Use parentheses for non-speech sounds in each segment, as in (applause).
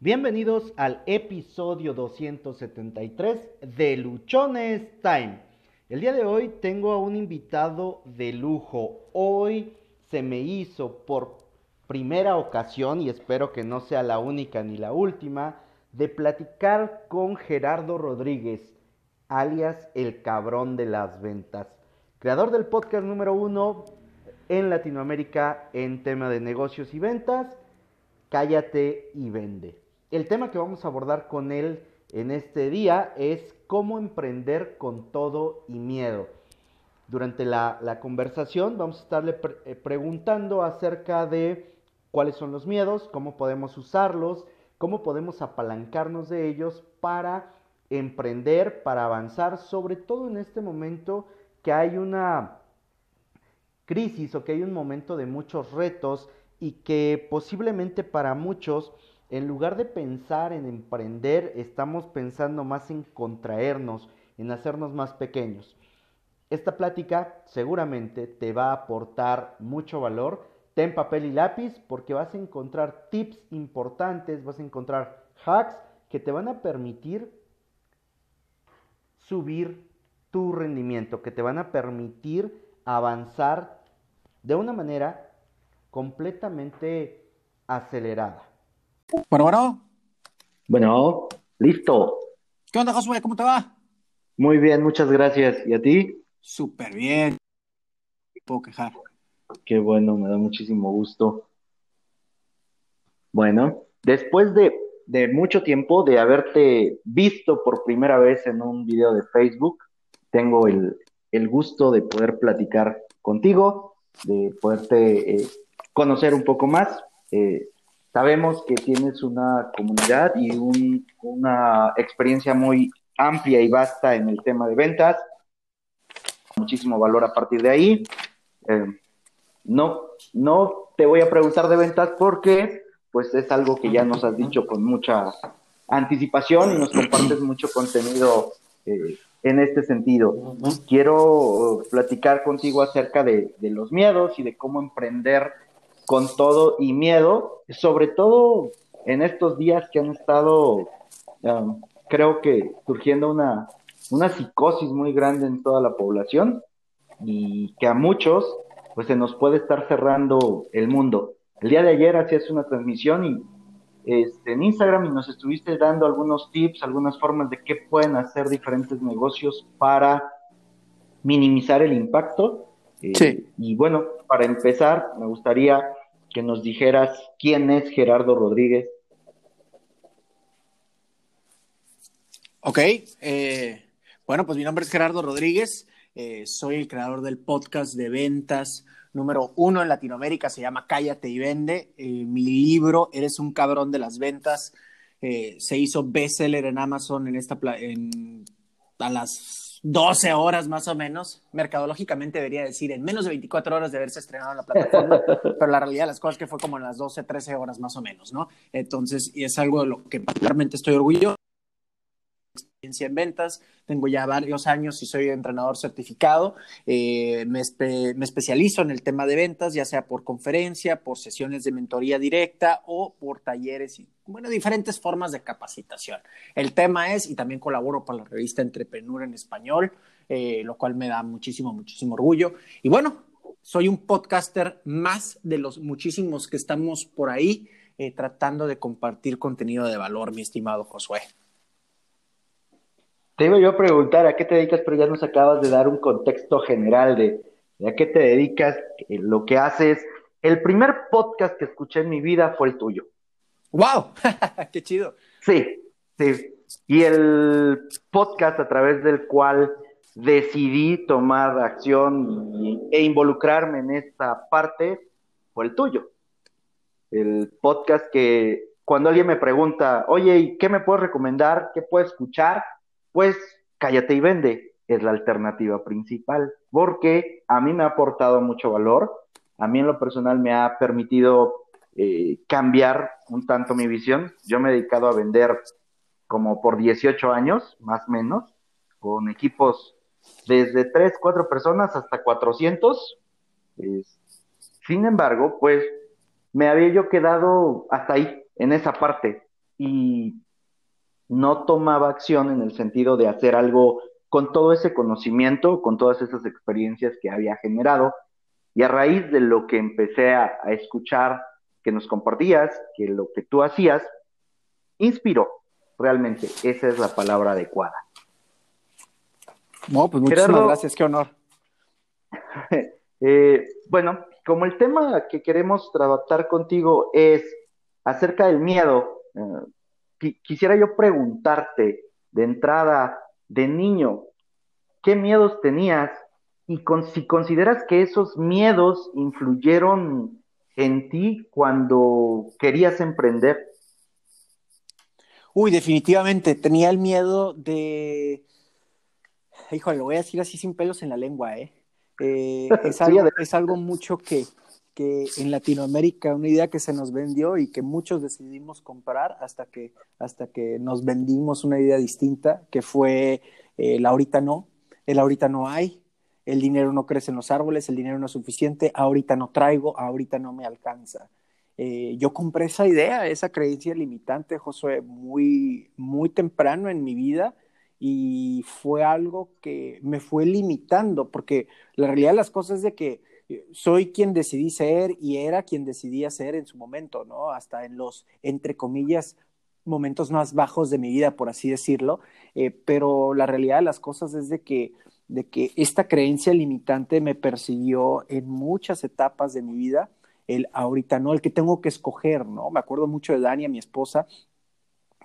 Bienvenidos al episodio 273 de Luchones Time. El día de hoy tengo a un invitado de lujo. Hoy se me hizo por primera ocasión, y espero que no sea la única ni la última, de platicar con Gerardo Rodríguez, alias el cabrón de las ventas, creador del podcast número uno en Latinoamérica en tema de negocios y ventas, Cállate y Vende. El tema que vamos a abordar con él en este día es cómo emprender con todo y miedo. Durante la, conversación vamos a estarle eh, preguntando acerca de cuáles son los miedos, cómo podemos usarlos, cómo podemos apalancarnos de ellos para emprender, para avanzar, sobre todo en este momento que hay una crisis o que hay un momento de muchos retos y que posiblemente para muchos en lugar de pensar en emprender, estamos pensando más en contraernos, en hacernos más pequeños. Esta plática seguramente te va a aportar mucho valor. Ten papel y lápiz porque vas a encontrar tips importantes, vas a encontrar hacks que te van a permitir subir tu rendimiento, que te van a permitir avanzar de una manera completamente acelerada. Bueno, bueno. Bueno, listo. ¿Qué onda, Josué? ¿Cómo te va? Muy bien, muchas gracias. ¿Y a ti? Súper bien. puedo quejar. Qué bueno, me da muchísimo gusto. Bueno, después de, de mucho tiempo de haberte visto por primera vez en un video de Facebook, tengo el, el gusto de poder platicar contigo, de poderte eh, conocer un poco más. Eh, Sabemos que tienes una comunidad y una experiencia muy amplia y vasta en el tema de ventas. Muchísimo valor a partir de ahí. Eh, no, no te voy a preguntar de ventas porque pues es algo que ya nos has dicho con mucha anticipación y nos compartes mucho contenido eh, en este sentido. Quiero platicar contigo acerca de los miedos y de cómo emprender con todo y miedo, sobre todo en estos días que han estado, um, creo que surgiendo una, una psicosis muy grande en toda la población y que a muchos pues se nos puede estar cerrando el mundo. El día de ayer hacías una transmisión y este, en Instagram y nos estuviste dando algunos tips, algunas formas de qué pueden hacer diferentes negocios para minimizar el impacto. Eh, sí. Y bueno, para empezar, me gustaría que nos dijeras quién es Gerardo Rodríguez. Ok, eh, bueno, pues mi nombre es Gerardo Rodríguez, eh, soy el creador del podcast de ventas número uno en Latinoamérica, se llama Cállate y Vende. Eh, mi libro, Eres un cabrón de las ventas, se hizo bestseller en Amazon en esta a las 12 horas más o menos, mercadológicamente debería decir en menos de 24 horas de haberse estrenado en la plataforma, (laughs) pero la realidad de las cosas que fue como en las 12, 13 horas más o menos, ¿no? Entonces, y es algo de lo que particularmente estoy orgulloso en ventas, tengo ya varios años y soy entrenador certificado, eh, me, especializo en el tema de ventas, ya sea por conferencia, por sesiones de mentoría directa o por talleres y, bueno, diferentes formas de capacitación. El tema es, y también colaboro para la revista Entrepreneur en español, eh, lo cual me da muchísimo, muchísimo orgullo. Y bueno, soy un podcaster más de los muchísimos que estamos por ahí eh, tratando de compartir contenido de valor, mi estimado Josué. Te iba yo a preguntar a qué te dedicas, pero ya nos acabas de dar un contexto general de, a qué te dedicas, eh, lo que haces. El primer podcast que escuché en mi vida fue el tuyo. ¡Wow! (laughs) ¡Qué chido! Sí, sí. Y el podcast a través del cual decidí tomar acción e involucrarme en esta parte fue el tuyo. El podcast que cuando alguien me pregunta, oye, ¿qué me puedes recomendar? ¿Qué puedo escuchar? Pues cállate y vende es la alternativa principal, porque a mí me ha aportado mucho valor, a mí en lo personal me ha permitido eh, cambiar un tanto mi visión. Yo me he dedicado a vender como por 18 años, más o menos, con equipos desde 3, 4 personas hasta 400. sin embargo, pues me había yo quedado hasta ahí, en esa parte. y no tomaba acción en el sentido de hacer algo con todo ese conocimiento, con todas esas experiencias que había generado. Y a raíz de lo que empecé a, escuchar que nos compartías, que lo que tú hacías, inspiró realmente. Esa es la palabra adecuada. No, pues muchísimas gracias, qué honor. (laughs) Eh, bueno, como el tema que queremos tratar contigo es acerca del miedo, eh, quisiera yo preguntarte de entrada, de niño, ¿qué miedos tenías? Y si consideras que esos miedos influyeron en ti cuando querías emprender. Uy, definitivamente, tenía el miedo de... Híjole, lo voy a decir así sin pelos en la lengua, ¿eh? eh es, (laughs) algo, es algo mucho que, que en Latinoamérica, una idea que se nos vendió y que muchos decidimos comprar hasta que, hasta que nos vendimos una idea distinta, que fue el ahorita no, el ahorita no hay, el dinero no crece en los árboles, el dinero no es suficiente, ahorita no traigo, ahorita no me alcanza. Eh, yo compré esa idea, esa creencia limitante, Josué, muy, muy temprano en mi vida y fue algo que me fue limitando, porque la realidad de las cosas es de que soy quien decidí ser y era quien decidía ser en su momento, ¿no? Hasta en los, entre comillas, momentos más bajos de mi vida, por así decirlo, eh, pero la realidad de las cosas es de que, de que esta creencia limitante me persiguió en muchas etapas de mi vida el ahorita no, el que tengo que escoger, ¿no? Me acuerdo mucho de Dani, mi esposa,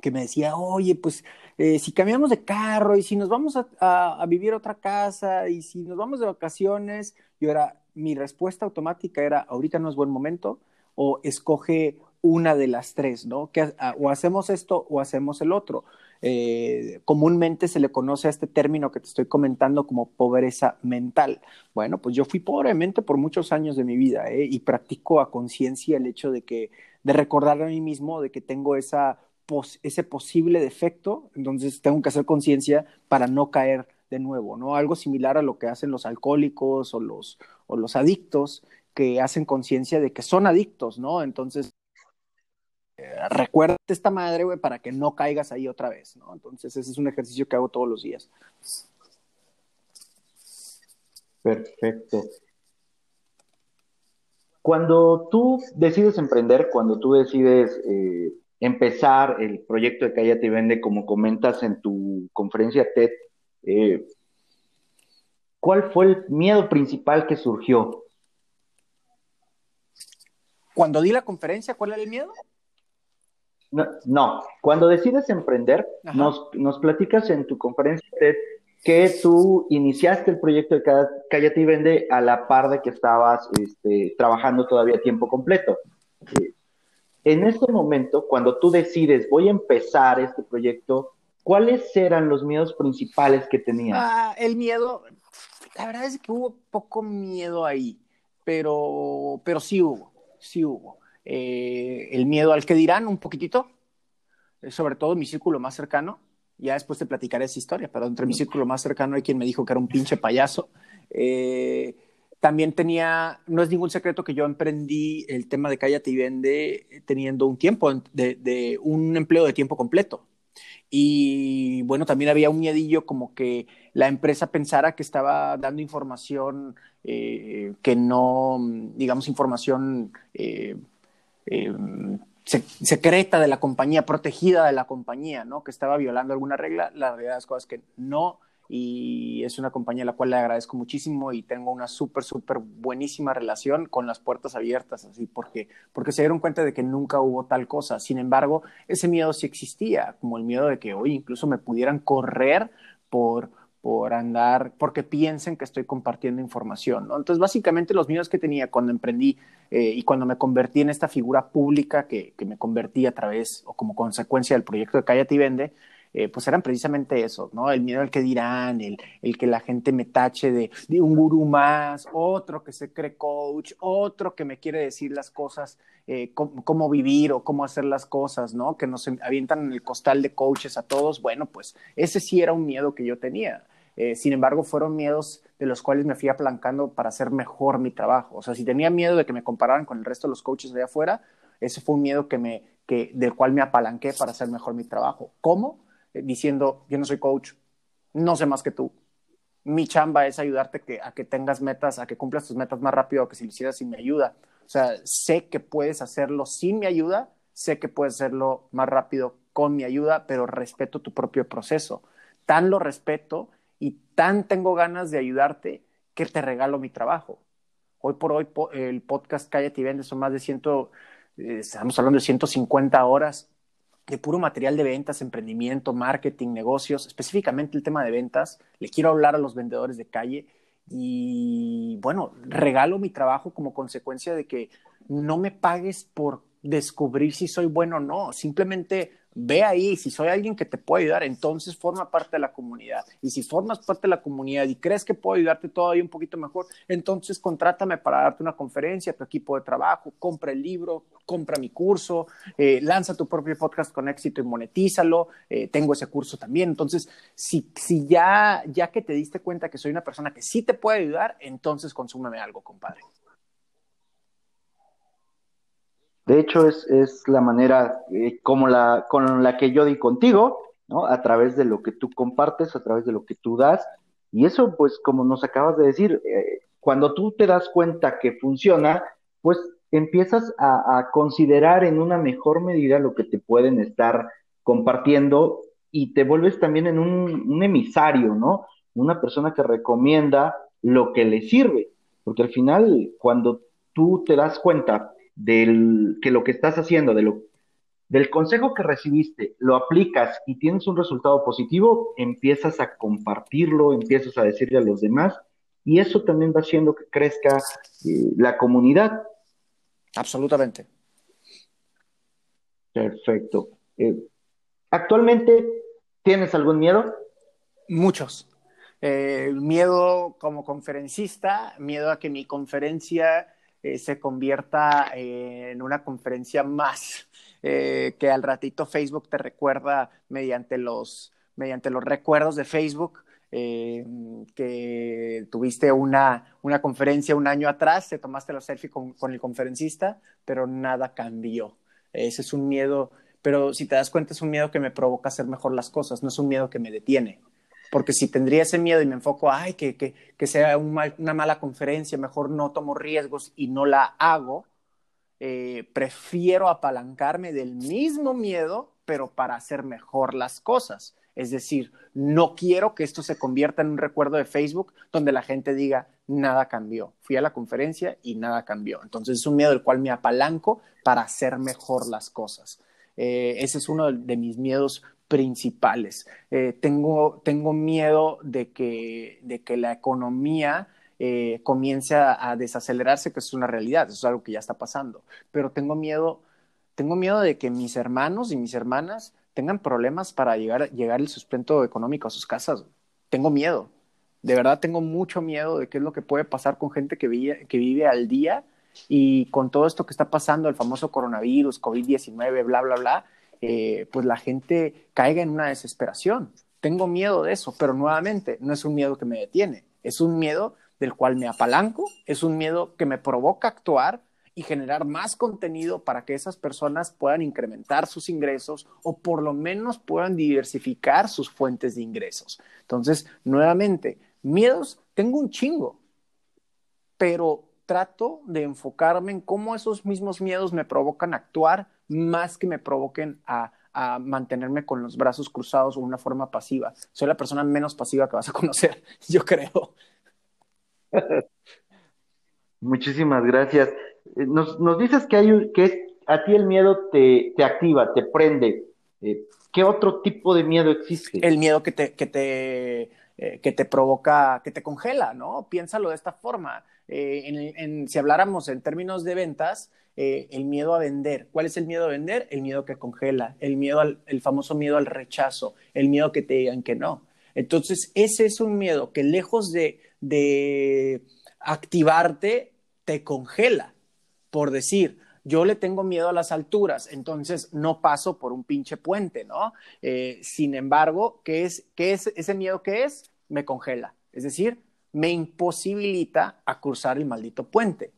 que me decía, oye, pues eh, si cambiamos de carro y si nos vamos a, vivir a otra casa y si nos vamos de vacaciones, yo era, mi respuesta automática era, ahorita no es buen momento, o escoge una de las tres, ¿no? Que, ah, o hacemos esto o hacemos el otro. Eh, comúnmente se le conoce a este término que te estoy comentando como pobreza mental. Bueno, pues yo fui pobremente por muchos años de mi vida ¿eh? y practico a conciencia el hecho de que, de recordar a mí mismo de que tengo esa ese posible defecto, entonces tengo que hacer conciencia para no caer de nuevo, ¿no? Algo similar a lo que hacen los alcohólicos o los, o los adictos, que hacen conciencia de que son adictos, ¿no? Entonces, eh, recuerda esta madre, güey, para que no caigas ahí otra vez, ¿no? Entonces, ese es un ejercicio que hago todos los días. Perfecto. Cuando tú decides emprender, cuando tú decides eh, empezar el proyecto de Cállate y Vende, como comentas en tu conferencia TED, eh, ¿cuál fue el miedo principal que surgió? Cuando di la conferencia, ¿cuál era el miedo? No, cuando decides emprender, nos, nos, platicas en tu conferencia que tú iniciaste el proyecto de Cállate y Vende a la par de que estabas este, trabajando todavía a tiempo completo. Eh, en este momento, cuando tú decides, voy a empezar este proyecto, ¿cuáles eran los miedos principales que tenías? Ah, el miedo, la verdad es que hubo poco miedo ahí, pero, pero sí hubo, sí hubo. Eh, el miedo al que dirán un poquitito, eh, sobre todo en mi círculo más cercano. Ya después te platicaré esa historia, pero entre mi círculo más cercano hay quien me dijo que era un pinche payaso. Eh, también tenía, no es ningún secreto que yo emprendí el tema de Cállate y Vende teniendo un tiempo, de, un empleo de tiempo completo. Y bueno, también había un miedillo como que la empresa pensara que estaba dando información eh, que no, digamos, información eh, eh, secreta de la compañía, protegida de la compañía, ¿no? Que estaba violando alguna regla. La realidad es que no y es una compañía a la cual le agradezco muchísimo y tengo una súper, súper buenísima relación con las puertas abiertas, así, porque, porque se dieron cuenta de que nunca hubo tal cosa. Sin embargo, ese miedo sí existía, como el miedo de que hoy incluso me pudieran correr por, por andar, porque piensen que estoy compartiendo información, ¿no? Entonces, básicamente los miedos que tenía cuando emprendí eh, y cuando me convertí en esta figura pública que, que me convertí a través o como consecuencia del proyecto de Cállate y Vende, eh, pues eran precisamente eso, ¿no? El miedo al que dirán, el, el que la gente me tache de, de, un gurú más, otro que se cree coach, otro que me quiere decir las cosas, eh, cómo, vivir o cómo hacer las cosas, ¿no? Que nos avientan en el costal de coaches a todos. Bueno, pues ese sí era un miedo que yo tenía. Eh, sin embargo, fueron miedos de los cuales me fui aplancando para hacer mejor mi trabajo. O sea, si tenía miedo de que me compararan con el resto de los coaches de afuera, ese fue un miedo que me, que, del cual me apalanqué para hacer mejor mi trabajo. ¿Cómo? Diciendo, yo no soy coach, no sé más que tú. Mi chamba es ayudarte que, a que tengas metas, a que cumplas tus metas más rápido que si lo hicieras sin mi ayuda. O sea, sé que puedes hacerlo sin mi ayuda, sé que puedes hacerlo más rápido con mi ayuda, pero respeto tu propio proceso. Tan lo respeto y tan tengo ganas de ayudarte que te regalo mi trabajo. Hoy por hoy el podcast Cállate y Vende son más de ciento, eh, estamos hablando de 150 horas de puro material de ventas, emprendimiento, marketing, negocios, específicamente el tema de ventas. Le quiero hablar a los vendedores de calle y bueno, regalo mi trabajo como consecuencia de que no me pagues por descubrir si soy bueno o no, simplemente ve ahí, si soy alguien que te puede ayudar, entonces forma parte de la comunidad. Y si formas parte de la comunidad y crees que puedo ayudarte todavía un poquito mejor, entonces contrátame para darte una conferencia, tu equipo de trabajo, compra el libro, compra mi curso, eh, lanza tu propio podcast con éxito y monetízalo. Eh, tengo ese curso también. Entonces, si, si ya, ya que te diste cuenta que soy una persona que sí te puede ayudar, entonces consúmeme algo, compadre. De hecho, es, es la manera eh, como la, con la que yo di contigo, ¿no? A través de lo que tú compartes, a través de lo que tú das. Y eso, pues, como nos acabas de decir, eh, cuando tú te das cuenta que funciona, pues empiezas a, considerar en una mejor medida lo que te pueden estar compartiendo y te vuelves también en un, un emisario, ¿no? Una persona que recomienda lo que le sirve. Porque al final, cuando tú te das cuenta del que lo que estás haciendo, de lo, del consejo que recibiste, lo aplicas y tienes un resultado positivo, empiezas a compartirlo, empiezas a decirle a los demás y eso también va haciendo que crezca eh, la comunidad. Absolutamente. Perfecto. Eh, ¿Actualmente tienes algún miedo? Muchos. Eh, miedo como conferencista, miedo a que mi conferencia eh, se convierta en una conferencia más, eh, que al ratito Facebook te recuerda mediante los, mediante los recuerdos de Facebook. Eh, que tuviste una, una, conferencia un año atrás, te tomaste la selfie con, con el conferencista, pero nada cambió. Ese es un miedo, pero si te das cuenta es un miedo que me provoca hacer mejor las cosas, no es un miedo que me detiene porque si tendría ese miedo y me enfoco, ay, que, que, que sea una mala conferencia, mejor no tomo riesgos y no la hago, eh, prefiero apalancarme del mismo miedo, pero para hacer mejor las cosas. Es decir, no quiero que esto se convierta en un recuerdo de Facebook donde la gente diga, nada cambió. Fui a la conferencia y nada cambió. Entonces es un miedo del cual me apalanco para hacer mejor las cosas. Eh, ese es uno de mis miedos principales. Eh, tengo, tengo miedo de que, de que la economía eh, comience a, desacelerarse, que es una realidad, eso es algo que ya está pasando. Pero tengo miedo, tengo miedo de que mis hermanos y mis hermanas tengan problemas para llegar, llegar el sustento económico a sus casas. Tengo miedo. De verdad tengo mucho miedo de qué es lo que puede pasar con gente que vive, que vive al día y con todo esto que está pasando, el famoso coronavirus, COVID-19, bla, bla, bla, eh, pues la gente caiga en una desesperación. Tengo miedo de eso, pero nuevamente no es un miedo que me detiene, es un miedo del cual me apalanco, es un miedo que me provoca actuar y generar más contenido para que esas personas puedan incrementar sus ingresos o por lo menos puedan diversificar sus fuentes de ingresos. Entonces, nuevamente, miedos, tengo un chingo, pero trato de enfocarme en cómo esos mismos miedos me provocan actuar más que me provoquen a, mantenerme con los brazos cruzados o una forma pasiva. Soy la persona menos pasiva que vas a conocer, (laughs) yo creo. Muchísimas gracias. Eh, nos, nos dices que, hay, que a ti el miedo te, te activa, te prende. Eh, ¿Qué otro tipo de miedo existe? El miedo que te, que te, eh, que te provoca, que te congela, ¿no? Piénsalo de esta forma. en, si habláramos en términos de ventas, eh, el miedo a vender. ¿Cuál es el miedo a vender? El miedo que congela, el miedo al, el famoso miedo al rechazo, el miedo que te digan que no. Entonces, ese es un miedo que lejos de, de activarte, te congela. Por decir, yo le tengo miedo a las alturas, entonces no paso por un pinche puente, ¿no? Eh, sin embargo, ¿qué es, ¿qué es ese miedo que es? Me congela. Es decir, me imposibilita a cruzar el maldito puente.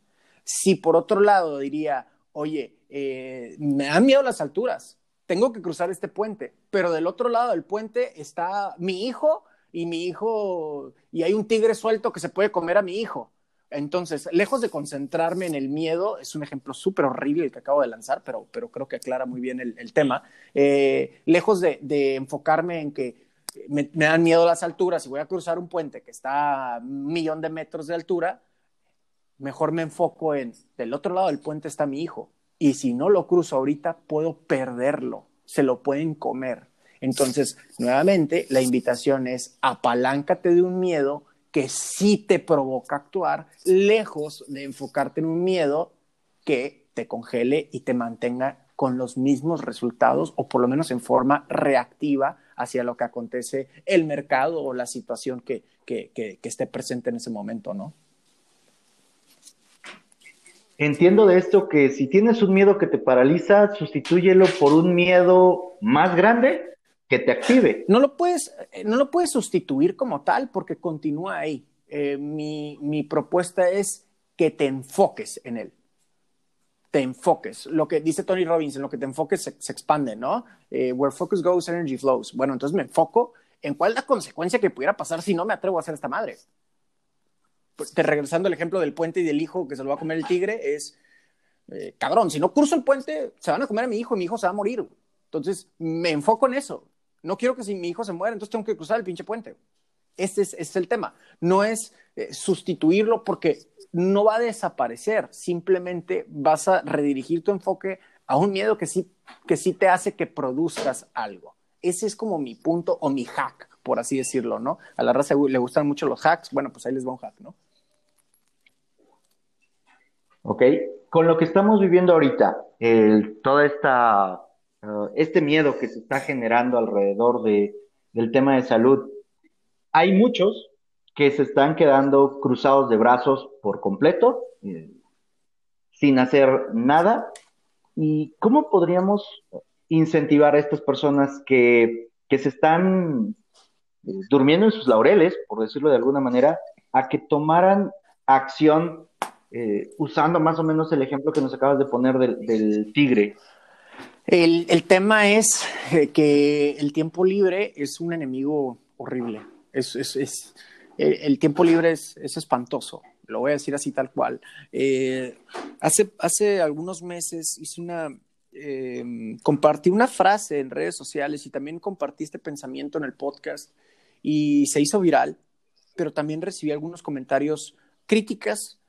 Si por otro lado diría, oye, eh, me dan miedo las alturas, tengo que cruzar este puente, pero del otro lado del puente está mi hijo y mi hijo, y hay un tigre suelto que se puede comer a mi hijo. Entonces, lejos de concentrarme en el miedo, es un ejemplo súper horrible el que acabo de lanzar, pero, pero creo que aclara muy bien el, tema, eh, lejos de, enfocarme en que me, me, dan miedo las alturas y voy a cruzar un puente que está a un millón de metros de altura, mejor me enfoco en, del otro lado del puente está mi hijo, y si no lo cruzo ahorita, puedo perderlo, se lo pueden comer. Entonces, nuevamente, la invitación es apaláncate de un miedo que sí te provoca actuar, lejos de enfocarte en un miedo que te congele y te mantenga con los mismos resultados o por lo menos en forma reactiva hacia lo que acontece el mercado o la situación que, que, que, que esté presente en ese momento, ¿no? Entiendo de esto que si tienes un miedo que te paraliza, sustitúyelo por un miedo más grande que te active. No lo puedes, eh, no lo puedes sustituir como tal porque continúa ahí. Eh, mi, mi propuesta es que te enfoques en él. Te enfoques. Lo que dice Tony Robbins, en lo que te enfoques se, expande, ¿no? Eh, where focus goes, energy flows. Bueno, entonces me enfoco en cuál es la consecuencia que pudiera pasar si no me atrevo a hacer esta madre. Pues, te regresando al ejemplo del puente y del hijo que se lo va a comer el tigre, es, cabrón, si no cruzo el puente, se van a comer a mi hijo y mi hijo se va a morir. Entonces, me enfoco en eso. No quiero que si mi hijo se muere, entonces tengo que cruzar el pinche puente. Ese es, el tema. No es eh, sustituirlo porque no va a desaparecer. Simplemente vas a redirigir tu enfoque a un miedo que sí, que sí te hace que produzcas algo. Ese es como mi punto o mi hack, por así decirlo, ¿no? A la raza le gustan mucho los hacks. Bueno, pues ahí les va un hack, ¿no? Ok. Con lo que estamos viviendo ahorita, el, toda esta Ah, este miedo que se está generando alrededor de, del tema de salud. Hay muchos que se están quedando cruzados de brazos por completo, eh, sin hacer nada. ¿Y cómo podríamos incentivar a estas personas que, que se están eh, durmiendo en sus laureles, por decirlo de alguna manera, a que tomaran acción eh, usando más o menos el ejemplo que nos acabas de poner del tigre? El, el, tema es eh, que el tiempo libre es un enemigo horrible. Es, es, es el, tiempo libre es, espantoso. Lo voy a decir así tal cual. Eh, hace, hace algunos meses hice una, eh, compartí una frase en redes sociales y también compartí este pensamiento en el podcast y se hizo viral, pero también recibí algunos comentarios, críticas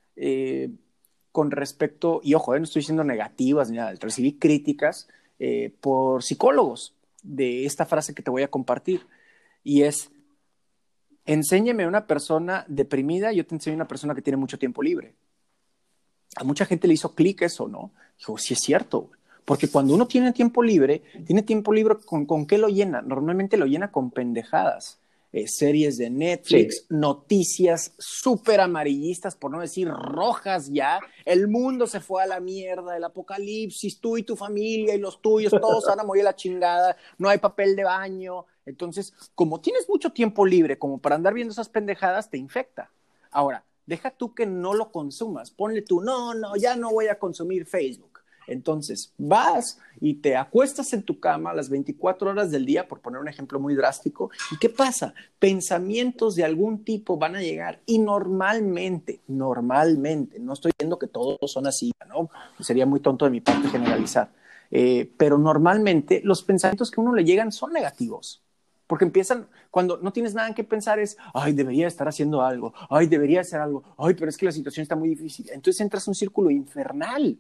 con respecto, y ojo, no estoy diciendo negativas ni nada, recibí críticas eh, por psicólogos de esta frase que te voy a compartir. Y es, enséñeme a una persona deprimida, yo te enseño a una persona que tiene mucho tiempo libre. A mucha gente le hizo clic eso, ¿no? Dijo, sí es cierto, porque cuando uno tiene tiempo libre, tiene tiempo libre, ¿con, ¿con qué lo llena? Normalmente lo llena con pendejadas. Eh, series de Netflix, noticias súper amarillistas, por no decir rojas ya. El mundo se fue a la mierda, el apocalipsis, tú y tu familia y los tuyos, todos van a morir a la chingada, no hay papel de baño. Entonces, como tienes mucho tiempo libre como para andar viendo esas pendejadas, te infecta. Ahora, deja tú que no lo consumas, ponle tú, no, no, ya no voy a consumir Facebook entonces, vas y te acuestas en tu cama las 24 horas del día, por poner un ejemplo muy drástico, ¿y qué pasa? Pensamientos de algún tipo van a llegar y normalmente, normalmente, no estoy diciendo que todos son así, ¿no? Sería muy tonto de mi parte generalizar, eh, pero normalmente los pensamientos que uno le llegan son negativos. Porque empiezan, cuando no tienes nada en que pensar, es, ay, debería estar haciendo algo, ay, debería hacer algo, ay, pero es que la situación está muy difícil. Entonces entras en un círculo infernal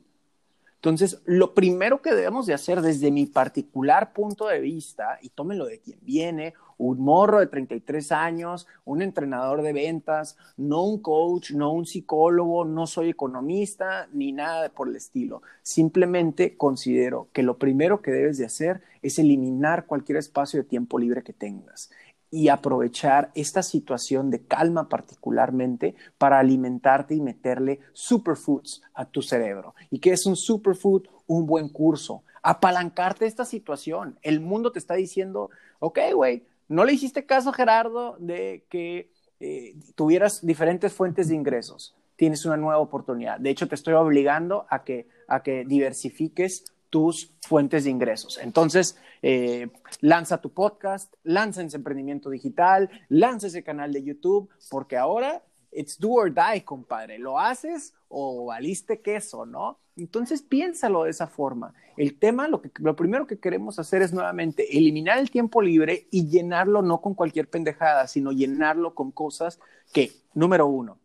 entonces, lo primero que debemos de hacer desde mi particular punto de vista, y tómenlo de quien viene, un morro de 33 años, un entrenador de ventas, no un coach, no un psicólogo, no soy economista, ni nada por el estilo. Simplemente considero que lo primero que debes de hacer es eliminar cualquier espacio de tiempo libre que tengas y aprovechar esta situación de calma particularmente para alimentarte y meterle superfoods a tu cerebro. ¿Y qué es un superfood? Un buen curso. Apalancarte esta situación. El mundo te está diciendo, ok, güey, no le hiciste caso, Gerardo, de que eh, tuvieras diferentes fuentes de ingresos. Tienes una nueva oportunidad. De hecho, te estoy obligando a que a que diversifiques tus fuentes de ingresos. Entonces, eh, lanza tu podcast, lanza ese emprendimiento digital, lanza ese canal de YouTube, porque ahora it's do or die, compadre. ¿Lo haces o valiste queso, no? Entonces, piénsalo de esa forma. El tema, lo, que, lo primero que queremos hacer es nuevamente eliminar el tiempo libre y llenarlo no con cualquier pendejada, sino llenarlo con cosas que, número uno,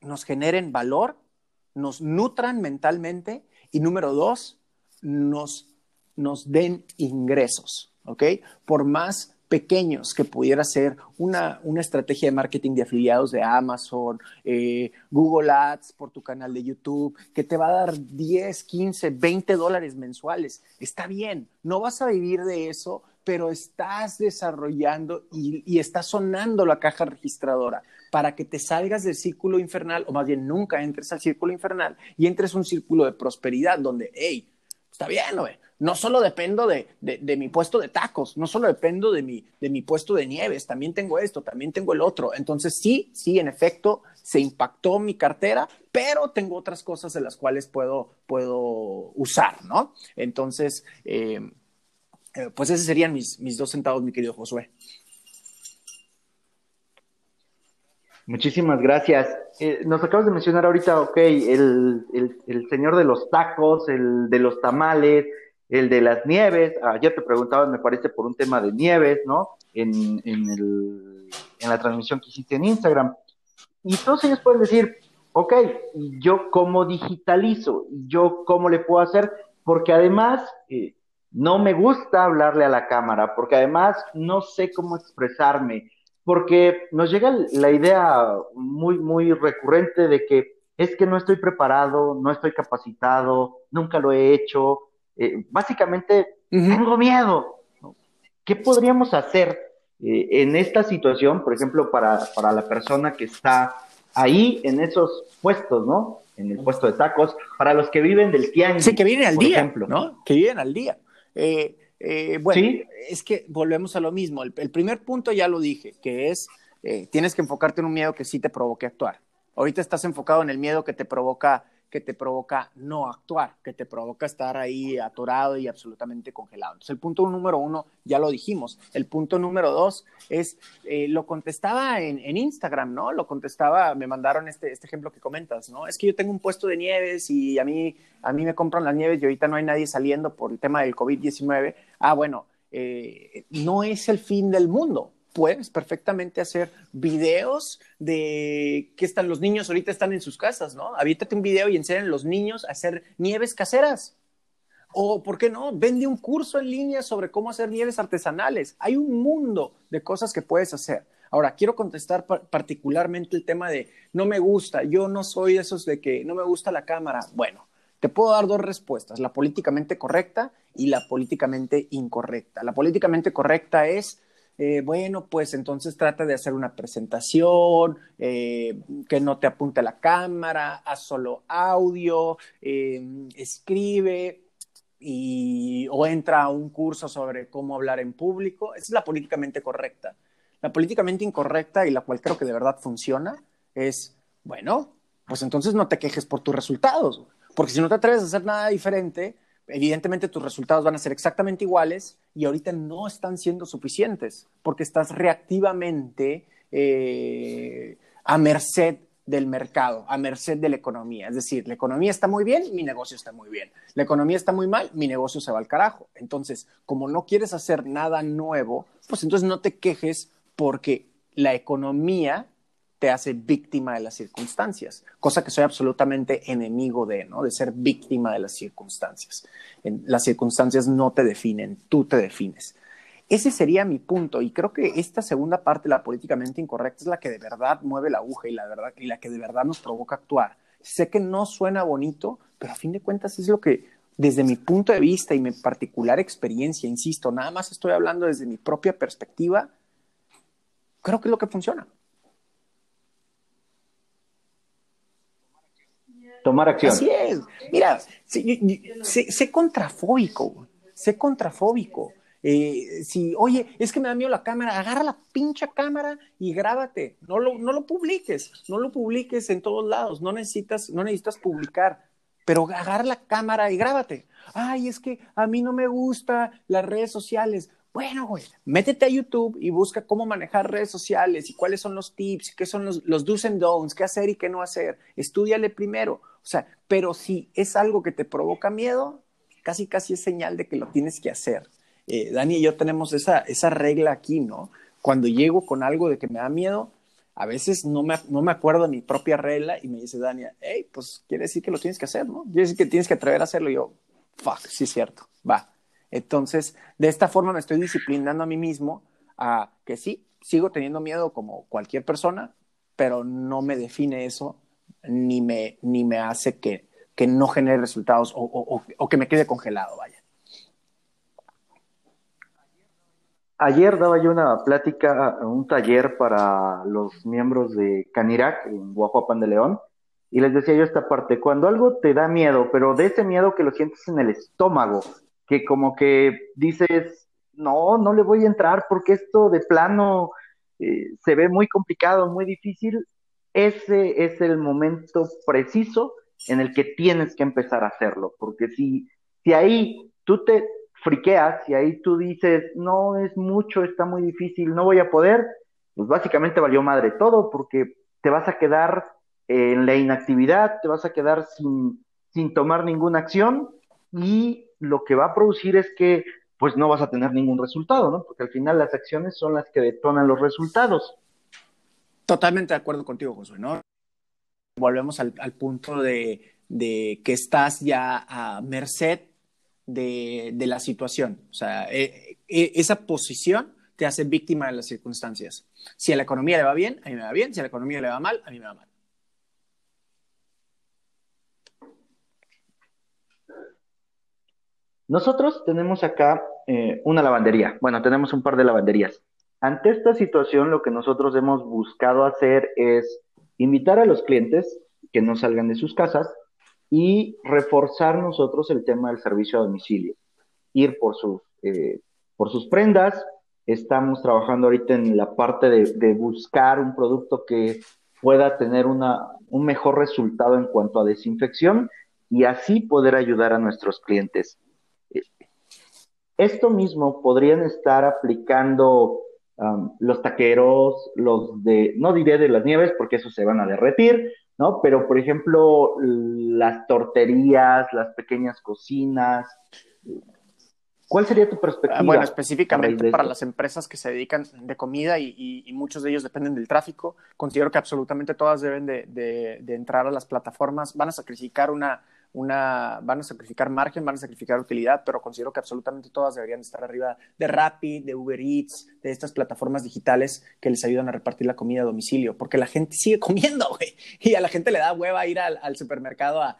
nos generen valor, nos nutran mentalmente y número dos, nos, nos den ingresos, ¿ok? Por más pequeños que pudiera ser una, una estrategia de marketing de afiliados de Amazon, eh, Google Ads por tu canal de YouTube, que te va a dar 10, 15, 20 dólares mensuales. Está bien, no vas a vivir de eso, pero estás desarrollando y, y está sonando la caja registradora para que te salgas del círculo infernal, o más bien nunca entres al círculo infernal y entres un círculo de prosperidad donde, hey, está bien, güey no solo dependo de, mi puesto de tacos, no solo dependo de mi, de mi puesto de nieves, también tengo esto, también tengo el otro. Entonces, sí, sí, en efecto, se impactó mi cartera, pero tengo otras cosas de las cuales puedo, puedo usar, ¿no? Entonces, eh, eh, pues esos serían mis, mis dos centavos, mi querido Josué. Muchísimas gracias. Eh, nos acabas de mencionar ahorita, ok, el, el, señor de los tacos, el de los tamales, el de las nieves, ayer te preguntaban, me parece, por un tema de nieves, ¿no? En, en, el, en la transmisión que hiciste en Instagram. Y todos ellos pueden decir, ok, ¿yo cómo digitalizo? ¿Yo cómo le puedo hacer? Porque además eh, no me gusta hablarle a la cámara, porque además no sé cómo expresarme, porque nos llega la idea muy, muy recurrente de que es que no estoy preparado, no estoy capacitado, nunca lo he hecho, eh, básicamente, tengo miedo. ¿Qué podríamos hacer eh, en esta situación, por ejemplo, para, para la persona que está ahí en esos puestos, ¿no? En el puesto de tacos, para los que viven del tianguis. Sí, que viven al día, ejemplo. ¿no? Que viven al día. Eh, bueno, es que volvemos a lo mismo. El, primer punto ya lo dije, que es, tienes que enfocarte en un miedo que sí te provoque actuar. Ahorita estás enfocado en el miedo que te provoca que te provoca no actuar, que te provoca estar ahí atorado y absolutamente congelado. Entonces, el punto número uno, ya lo dijimos. El punto número dos es, eh, lo contestaba en, Instagram, ¿no? Lo contestaba, me mandaron este, este ejemplo que comentas, ¿no? Es que yo tengo un puesto de nieves y a mí, a mí me compran las nieves y ahorita no hay nadie saliendo por el tema del COVID-19. Ah, bueno, eh, no es el fin del mundo puedes perfectamente hacer videos de que están los niños ahorita están en sus casas, ¿no? Avítate un video y enseñan a los niños a hacer nieves caseras. O, ¿por qué no? Vende un curso en línea sobre cómo hacer nieves artesanales. Hay un mundo de cosas que puedes hacer. Ahora, quiero contestar particularmente el tema de no me gusta, yo no soy de esos de que no me gusta la cámara. Bueno, te puedo dar dos respuestas, la políticamente correcta y la políticamente incorrecta. La políticamente correcta es eh, bueno, pues entonces trata de hacer una presentación, eh, que no te apunte la cámara, haz solo audio, eh, escribe y, o entra a un curso sobre cómo hablar en público. Esa es la políticamente correcta. La políticamente incorrecta y la cual creo que de verdad funciona es, bueno, pues entonces no te quejes por tus resultados, porque si no te atreves a hacer nada diferente, evidentemente tus resultados van a ser exactamente iguales y ahorita no están siendo suficientes porque estás reactivamente eh, a merced del mercado, a merced de la economía. Es decir, la economía está muy bien, mi negocio está muy bien. La economía está muy mal, mi negocio se va al carajo. Entonces, como no quieres hacer nada nuevo, pues entonces no te quejes porque la economía te hace víctima de las circunstancias, cosa que soy absolutamente enemigo de, ¿no? De ser víctima de las circunstancias. las circunstancias no te definen, tú te defines. Ese sería mi punto y creo que esta segunda parte, la políticamente incorrecta, es la que de verdad mueve la aguja y la, verdad, y la que de verdad nos provoca actuar. Sé que no suena bonito, pero a fin de cuentas es lo que, desde mi punto de vista y mi particular experiencia, insisto, nada más estoy hablando desde mi propia perspectiva, creo que es lo que funciona. Tomar acción. Así es. Mira, sé, contrafóbico, sé contrafóbico. Eh, si, oye, es que me da miedo la cámara, agarra la pincha cámara y grábate. No lo, no lo publiques, no lo publiques en todos lados. No necesitas, no necesitas publicar. pero agarra la cámara y grábate. Ay, es que a mí no me gusta las redes sociales. Bueno, güey, métete a YouTube y busca cómo manejar redes sociales y cuáles son los tips, qué son los, do's and don'ts, qué hacer y qué no hacer. Estúdiale primero. O sea, pero si es algo que te provoca miedo, casi casi es señal de que lo tienes que hacer. Eh, Dani y yo tenemos esa, esa regla aquí, ¿no? Cuando llego con algo de que me da miedo, a veces no me, no me acuerdo de mi propia regla y me dice Dani, hey, pues quiere decir que lo tienes que hacer, ¿no? Quiere decir que tienes que atrever a hacerlo. Y yo, fuck, sí es cierto, va. Entonces, de esta forma me estoy disciplinando a mí mismo a que sí, sigo teniendo miedo como cualquier persona, pero no me define eso ni me, ni me hace que, que no genere resultados o, o, o que me quede congelado, vaya. Ayer daba yo una plática, un taller para los miembros de Canirac en Guajuapan de León, y les decía yo esta parte, cuando algo te da miedo, pero de ese miedo que lo sientes en el estómago, que como que dices, no, no le voy a entrar porque esto de plano eh, se ve muy complicado, muy difícil, ese es el momento preciso en el que tienes que empezar a hacerlo, porque si, si ahí tú te friqueas y ahí tú dices, no, es mucho, está muy difícil, no voy a poder, pues básicamente valió madre todo, porque te vas a quedar en la inactividad, te vas a quedar sin, sin tomar ninguna acción y lo que va a producir es que pues no vas a tener ningún resultado, ¿no? Porque al final las acciones son las que detonan los resultados. Totalmente de acuerdo contigo, Josué, ¿no? Volvemos al, al punto de, de, que estás ya a merced de, de la situación. O sea, eh, eh, esa posición te hace víctima de las circunstancias. Si a la economía le va bien, a mí me va bien. Si a la economía le va mal, a mí me va mal. Nosotros tenemos acá eh, una lavandería. Bueno, tenemos un par de lavanderías. Ante esta situación, lo que nosotros hemos buscado hacer es invitar a los clientes que no salgan de sus casas y reforzar nosotros el tema del servicio a domicilio. Ir por sus, eh, por sus prendas. Estamos trabajando ahorita en la parte de, de buscar un producto que pueda tener una, un mejor resultado en cuanto a desinfección y así poder ayudar a nuestros clientes. Esto mismo podrían estar aplicando um, los taqueros, los de, no diré de las nieves porque esos se van a derretir, ¿no? Pero, por ejemplo, las torterías, las pequeñas cocinas. ¿Cuál sería tu perspectiva? Bueno, específicamente para las empresas que se dedican de comida y, y, y, muchos de ellos dependen del tráfico, considero que absolutamente todas deben de, de, de entrar a las plataformas, van a sacrificar una, una, van a sacrificar margen, van a sacrificar utilidad, pero considero que absolutamente todas deberían estar arriba de Rappi, de Uber Eats, de estas plataformas digitales que les ayudan a repartir la comida a domicilio, porque la gente sigue (laughs) comiendo, güey, y a la gente le da hueva ir al, supermercado a,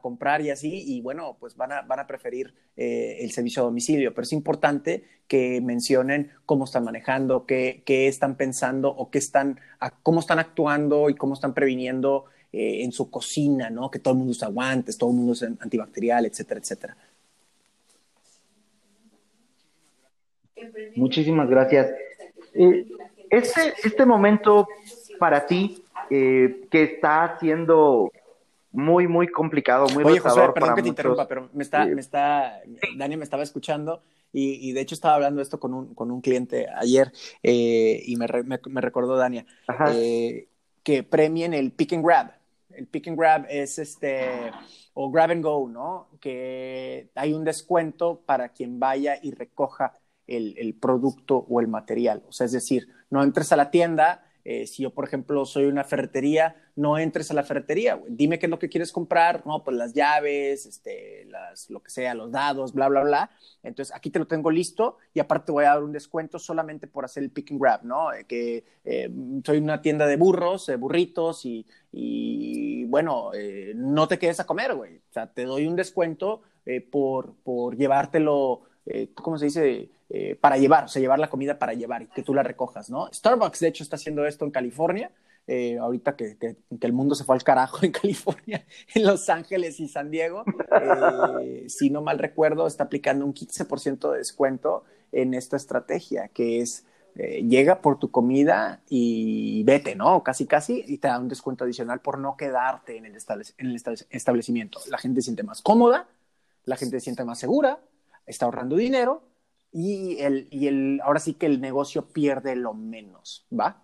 comprar y así, y bueno, pues van a, van a preferir eh, el servicio a domicilio, pero es importante que mencionen cómo están manejando, qué, qué están pensando o qué están, cómo están actuando y cómo están previniendo eh, en su cocina, ¿no? Que todo el mundo usa guantes, todo el mundo usa antibacterial, etcétera, etcétera. Muchísimas gracias. Eh, este, este momento para ti, eh, que está siendo muy, muy complicado, muy Oye, José, perdón para que te muchos... interrumpa, pero me está, me está, Dani me estaba escuchando y, y, de hecho estaba hablando esto con un, con un cliente ayer eh, y me, me, me, recordó Dania eh, que premien el pick and grab. El pick and grab es este, o grab and go, ¿no? Que hay un descuento para quien vaya y recoja el, producto o el material. O sea, es decir, no entres a la tienda, eh, si yo, por ejemplo, soy una ferretería, no entres a la ferretería, güey. Dime qué es lo que quieres comprar, no, pues las llaves, este, las, lo que sea, los dados, bla, bla, bla. Entonces, aquí te lo tengo listo y aparte te voy a dar un descuento solamente por hacer el pick and grab, ¿no? Eh, que eh, soy una tienda de burros, de burritos y, y bueno, eh, no te quedes a comer, güey. O sea, te doy un descuento por, por llevártelo, ¿cómo se dice? Eh, para llevar, o sea, llevar la comida para llevar y que tú la recojas, ¿no? Starbucks, de hecho, está haciendo esto en California, eh, ahorita que, que, que, el mundo se fue al carajo (laughs) en California, en Los Ángeles y San Diego, eh, si no mal recuerdo, está aplicando un 15% de descuento en esta estrategia, que es eh, llega por tu comida y vete, ¿no? Casi, casi, y te da un descuento adicional por no quedarte en el, en el establecimiento. La gente se siente más cómoda, la gente se siente más segura, está ahorrando dinero y, el, y el, ahora sí que el negocio pierde lo menos, ¿va?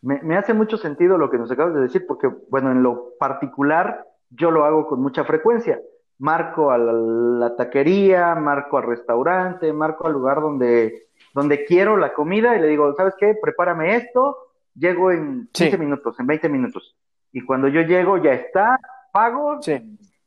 Me, hace mucho sentido lo que nos acabas de decir, porque, bueno, en lo particular, yo lo hago con mucha frecuencia. Marco a la, taquería, marco al restaurante, marco al lugar donde, donde quiero la comida y le digo, ¿sabes qué? Prepárame esto, llego en 15 minutos, en 20 minutos. Y cuando yo llego ya está, pago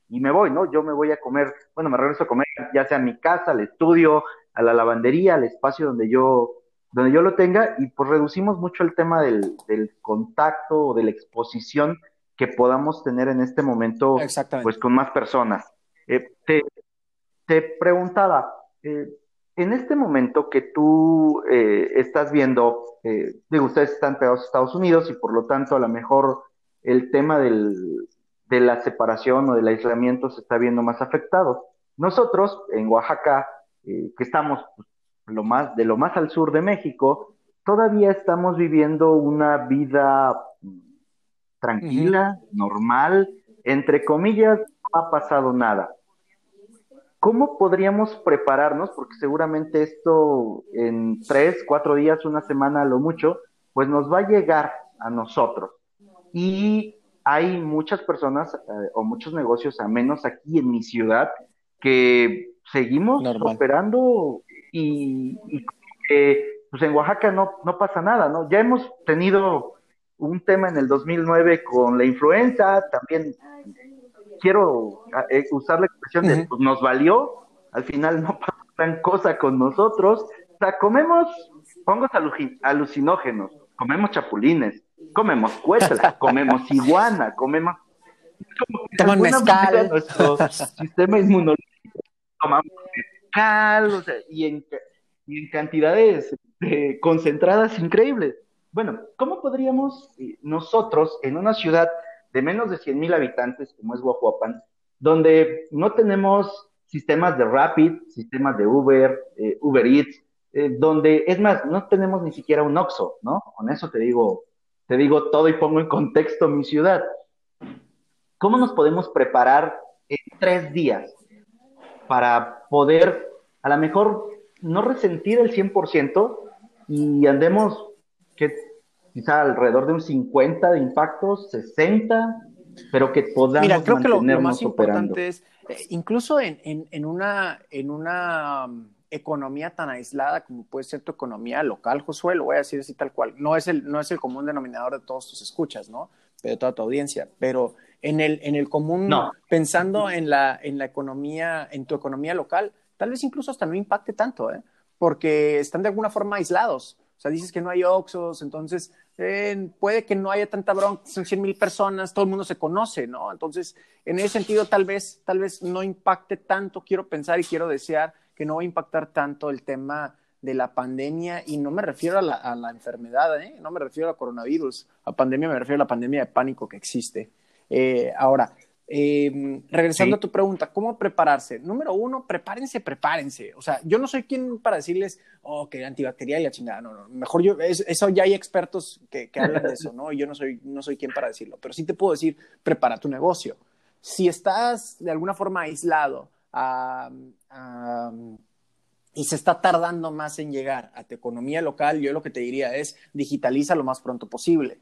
y me voy, ¿no? Yo me voy a comer, bueno, me regreso a comer ya sea a mi casa, al estudio, a la lavandería, al espacio donde yo donde yo lo tenga y pues reducimos mucho el tema del, contacto o de la exposición que podamos tener en este momento pues con más personas. Eh, te, preguntaba, eh, en este momento que tú eh, estás viendo, digo, ustedes están pegados a Estados Unidos y por lo tanto a lo mejor el tema del, de la separación o del aislamiento se está viendo más afectado. Nosotros en Oaxaca, que estamos pues, lo más, de lo más al sur de México, todavía estamos viviendo una vida tranquila, normal, entre comillas, no ha pasado nada. ¿Cómo podríamos prepararnos? Porque seguramente esto en tres, cuatro días, una semana a lo mucho, pues nos va a llegar a nosotros. Y hay muchas personas eh, o muchos negocios, a menos aquí en mi ciudad, que seguimos operando y, pues en Oaxaca no, no pasa nada, ¿no? Ya hemos tenido un tema en el 2009 con la influenza, también quiero eh, usar la expresión de pues nos valió, al final no pasa gran cosa con nosotros, o sea, comemos hongos alucinógenos, comemos chapulines, comemos cuetla, comemos (laughs) iguana, comemos... Toman mezcal. Nuestro sistema inmunológico tomamos y en, en cantidades eh, concentradas increíbles. Bueno, ¿cómo podríamos eh, nosotros en una ciudad de menos de 100 mil habitantes como es Guajuapan, donde no tenemos sistemas de Rapid, sistemas de Uber, eh, Uber Eats, donde es más, no tenemos ni siquiera un Oxxo, ¿no? Con eso te digo, te digo todo y pongo en contexto mi ciudad. ¿Cómo nos podemos preparar en tres días para poder a lo mejor no resentir el 100% y andemos que quizá alrededor de un 50 de impactos, 60, pero que podamos Mira, creo que lo, más importante es, eh, incluso en, en, una, en una um, economía tan aislada como puede ser tu economía local, Josué, lo voy a decir así tal cual, no es el, no es el común denominador de todos tus escuchas, ¿no? De toda tu audiencia, pero en el, en el común, pensando en la, en la economía, en tu economía local, tal vez incluso hasta no impacte tanto, ¿eh? Porque están de alguna forma aislados. O sea, dices que no hay Oxos, entonces eh, puede que no haya tanta bronca, son 100 mil personas, todo el mundo se conoce, ¿no? Entonces, en ese sentido, tal vez, tal vez no impacte tanto, quiero pensar y quiero desear que no va a impactar tanto el tema de la pandemia, y no me refiero a la, a la enfermedad, ¿eh? no me refiero a coronavirus, a pandemia me refiero a la pandemia de pánico que existe. Eh, ahora, eh, regresando a tu pregunta, ¿cómo prepararse? Número uno, prepárense, prepárense. O sea, yo no soy quien para decirles, oh, que antibacterial y la chingada. No, no. Mejor yo, eso ya hay expertos que, hablan de eso, ¿no? Y yo no soy, no soy quien para decirlo. Pero sí te puedo decir, prepara tu negocio. Si estás de alguna forma aislado y se está tardando más en llegar a tu economía local, yo lo que te diría es digitaliza lo más pronto posible.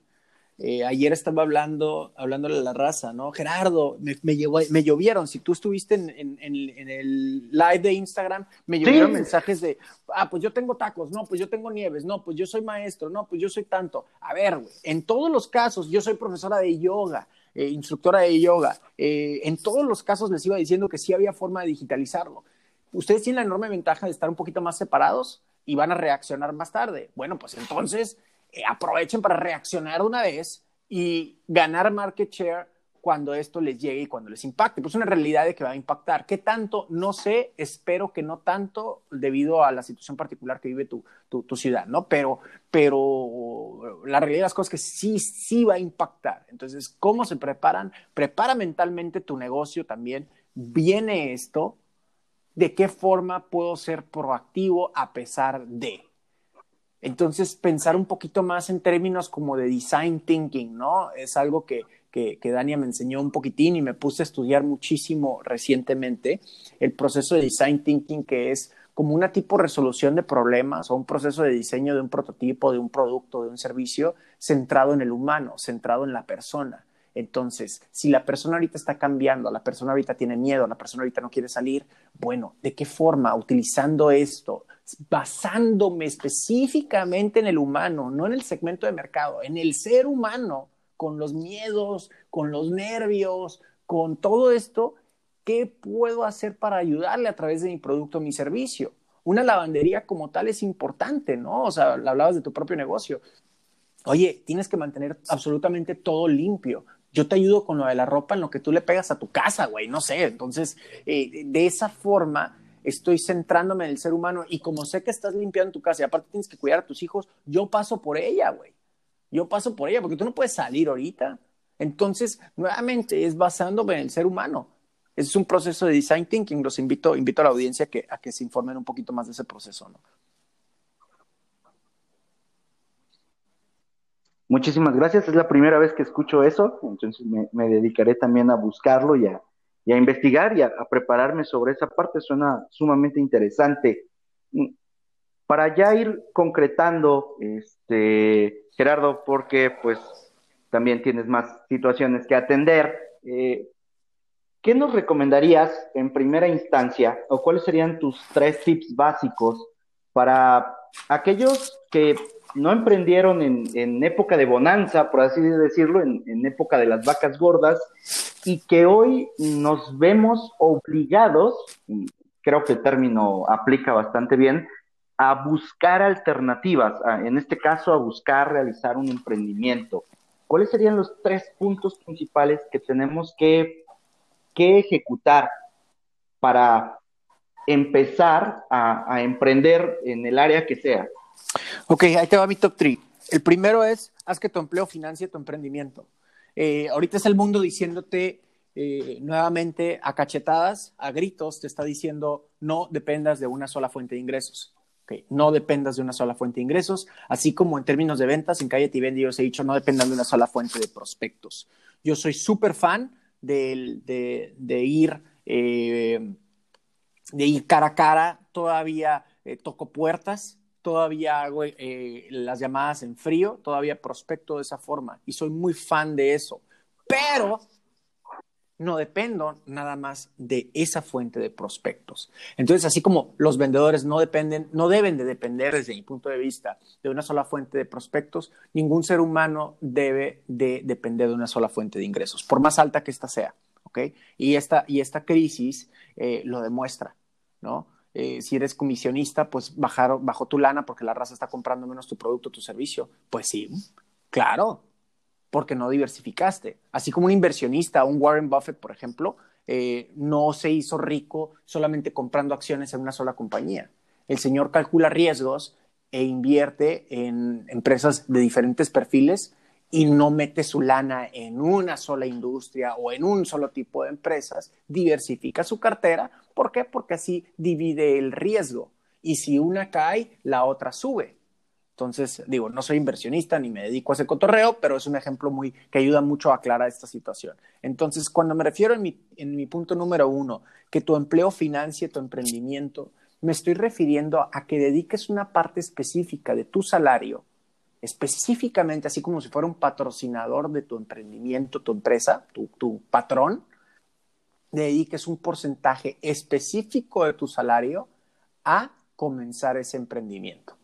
Eh, ayer estaba hablando, hablándole a la raza, ¿no? Gerardo, me, me, me llovieron. Si tú estuviste en, en, en, el live de Instagram, me llovieron mensajes de, ah, pues yo tengo tacos, no, pues yo tengo nieves, no, pues yo soy maestro, no, pues yo soy tanto. A ver, güey, en todos los casos, yo soy profesora de yoga, eh, instructora de yoga. Eh, en todos los casos les iba diciendo que sí había forma de digitalizarlo. Ustedes tienen la enorme ventaja de estar un poquito más separados y van a reaccionar más tarde. Bueno, pues entonces eh, aprovechen para reaccionar una vez y ganar market share cuando esto les llegue y cuando les impacte. Pues una realidad de que va a impactar. ¿Qué tanto? No sé, espero que no tanto debido a la situación particular que vive tu, tu, ciudad, ¿no? Pero, pero la realidad de las cosas es que sí, sí va a impactar. Entonces, ¿cómo se preparan? Prepara mentalmente tu negocio también. Viene esto, ¿De qué forma puedo ser proactivo a pesar de? Entonces, pensar un poquito más en términos como de design thinking, ¿no? Es algo que, que, que Dania me enseñó un poquitín y me puse a estudiar muchísimo recientemente, el proceso de design thinking que es como una tipo de resolución de problemas o un proceso de diseño de un prototipo, de un producto, de un servicio centrado en el humano, centrado en la persona. Entonces, si la persona ahorita está cambiando, la persona ahorita tiene miedo, la persona ahorita no quiere salir, bueno, ¿de qué forma? Utilizando esto, basándome específicamente en el humano, no en el segmento de mercado, en el ser humano, con los miedos, con los nervios, con todo esto, ¿qué puedo hacer para ayudarle a través de mi producto mi servicio? Una lavandería como tal es importante, ¿no? O sea, hablabas de tu propio negocio. Oye, tienes que mantener absolutamente todo limpio yo te ayudo con lo de la ropa en lo que tú le pegas a tu casa, güey, no sé. Entonces, eh, de esa forma estoy centrándome en el ser humano y como sé que estás limpiando tu casa y aparte tienes que cuidar a tus hijos, yo paso por ella, güey. Yo paso por ella porque tú no puedes salir ahorita. Entonces, nuevamente, es basándome en el ser humano. Es un proceso de design thinking. Los invito, invito a la audiencia a que se informen un poquito más de ese proceso. Muchísimas gracias. Es la primera vez que escucho eso, entonces me, dedicaré también a buscarlo y a, investigar y a, prepararme sobre esa parte. Suena sumamente interesante. Para ya ir concretando, este, Gerardo, porque pues también tienes más situaciones que atender, eh, ¿qué nos recomendarías en primera instancia o cuáles serían tus tres tips básicos para aquellos que no emprendieron en, época de bonanza, por así decirlo, en, época de las vacas gordas, y que hoy nos vemos obligados, creo que el término aplica bastante bien, a buscar alternativas, en este caso a buscar realizar un emprendimiento. ¿Cuáles serían los tres puntos principales que tenemos que, que ejecutar para empezar a emprender en el área que sea? Ok, ahí te va mi top 3. El primero es, haz que tu empleo financie tu emprendimiento. Eh, ahorita es el mundo diciéndote eh, nuevamente a cachetadas, a gritos, te está diciendo no dependas de una sola fuente de ingresos. No dependas de una sola fuente de ingresos, así como en términos de ventas, en Calle Vende yo os he dicho no dependan de una sola fuente de prospectos. Yo soy súper fan de, ir, eh, de ir cara a cara, todavía toco puertas, todavía hago eh, las llamadas en frío, todavía prospecto de esa forma y soy muy fan de eso. Pero no dependo nada más de esa fuente de prospectos. Entonces, así como los vendedores no dependen, no deben de depender desde mi punto de vista de una sola fuente de prospectos, ningún ser humano debe de depender de una sola fuente de ingresos, por más alta que ésta sea, ¿ok? Y esta, y esta crisis eh, lo demuestra, ¿no? Eh, si eres comisionista, pues bajar, bajo tu lana porque la raza está comprando menos tu producto, tu servicio. Pues sí, claro, porque no diversificaste. Así como un inversionista, un Warren Buffett, por ejemplo, eh, no se hizo rico solamente comprando acciones en una sola compañía. El señor calcula riesgos e invierte en empresas de diferentes perfiles y no mete su lana en una sola industria o en un solo tipo de empresas, diversifica su cartera. ¿Por qué? Porque así divide el riesgo. Y si una cae, la otra sube. Entonces, digo, no soy inversionista ni me dedico a ese cotorreo, pero es un ejemplo muy que ayuda mucho a aclarar esta situación. Entonces, cuando me refiero en mi, en mi punto número uno, que tu empleo financie tu emprendimiento, me estoy refiriendo a que dediques una parte específica de tu salario específicamente, así como si fuera un patrocinador de tu emprendimiento, tu empresa, tu, patrón, dediques un porcentaje específico de tu salario a comenzar ese emprendimiento.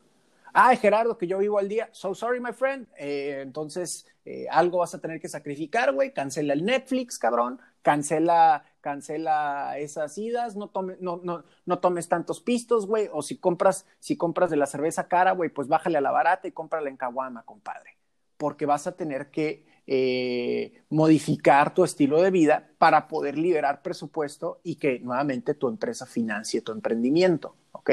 Ay, Gerardo, que yo vivo al día. So sorry, my friend. Eh, entonces, eh, algo vas a tener que sacrificar, güey. Cancela el Netflix, cabrón. Cancela cancela esas idas, no, no, no, no tomes tantos pistos, güey, o si compras, si compras de la cerveza cara, güey, pues bájale a la barata y cómprala en Caguama, compadre, porque vas a tener que eh, modificar tu estilo de vida para poder liberar presupuesto y que nuevamente tu empresa financie tu emprendimiento, ¿ok?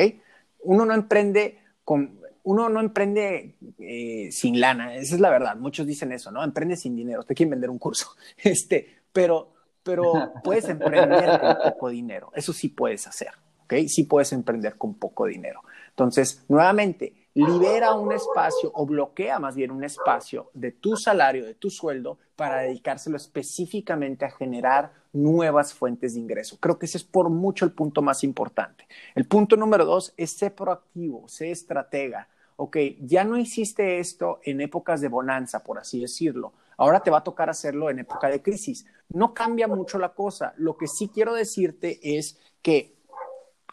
Uno no emprende con, uno no emprende eh, sin lana, esa es la verdad, muchos dicen eso, ¿no? Emprende sin dinero, te quieren vender un curso, (laughs) este, pero pero puedes emprender con poco dinero. Eso sí puedes hacer. ¿ok? Sí puedes emprender con poco dinero. Entonces, nuevamente, libera un espacio o bloquea más bien un espacio de tu salario, de tu sueldo, para dedicárselo específicamente a generar nuevas fuentes de ingreso. Creo que ese es por mucho el punto más importante. El punto número dos es ser proactivo, ser estratega. Ok, ya no hiciste esto en épocas de bonanza, por así decirlo. Ahora te va a tocar hacerlo en época de crisis. No cambia mucho la cosa. Lo que sí quiero decirte es que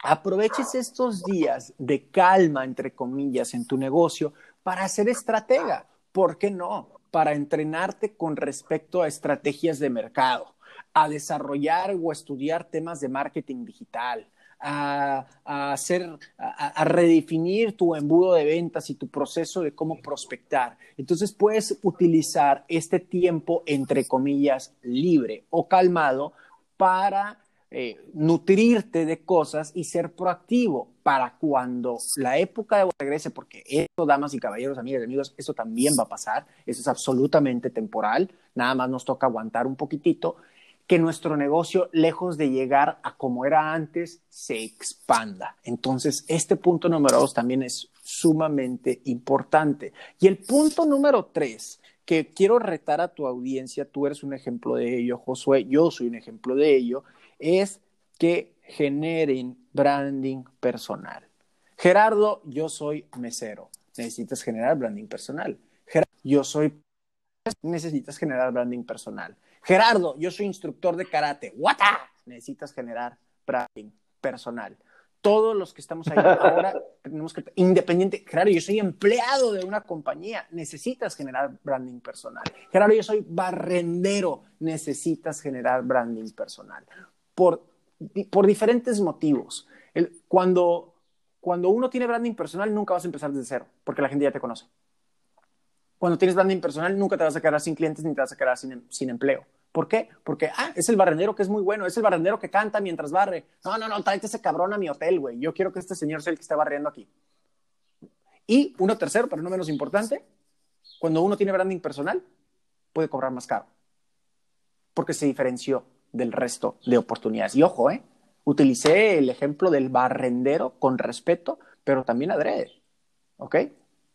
aproveches estos días de calma, entre comillas, en tu negocio para ser estratega. ¿Por qué no? Para entrenarte con respecto a estrategias de mercado, a desarrollar o estudiar temas de marketing digital, a, hacer, a, redefinir tu embudo de ventas y tu proceso de cómo prospectar. Entonces puedes utilizar este tiempo, entre comillas, libre o calmado para eh, nutrirte de cosas y ser proactivo para cuando la época de regrese, porque esto, damas y caballeros, amigas y amigos, eso también va a pasar, eso es absolutamente temporal, nada más nos toca aguantar un poquitito, que nuestro negocio, lejos de llegar a como era antes, se expanda. Entonces, este punto número dos también es sumamente importante. Y el punto número tres, que quiero retar a tu audiencia, tú eres un ejemplo de ello, Josué, yo soy un ejemplo de ello, es que generen branding personal. Gerardo, yo soy mesero. Necesitas generar branding personal. Gerardo, yo soy... Necesitas generar branding personal. Gerardo, yo soy instructor de karate. ¿What? Necesitas generar branding personal. Todos los que estamos ahí (laughs) ahora tenemos que, independiente, Gerardo, yo soy empleado de una compañía, necesitas generar branding personal. Gerardo, yo soy barrendero, necesitas generar branding personal por, por diferentes motivos. cuando, cuando uno tiene branding personal, nunca vas a empezar desde cero, porque la gente ya te conoce. Cuando tienes branding personal, nunca te vas a quedar sin clientes ni te vas a quedar sin, sin empleo. ¿Por qué? Porque, ah, es el barrendero que es muy bueno, es el barrendero que canta mientras barre. No, no, no, tráete ese cabrón a mi hotel, güey. Yo quiero que este señor sea el que esté barriendo aquí. Y uno tercero, pero no menos importante, cuando uno tiene branding personal, puede cobrar más caro. Porque se diferenció del resto de oportunidades. Y ojo, ¿eh? utilicé el ejemplo del barrendero con respeto, pero también adrede. ¿Ok?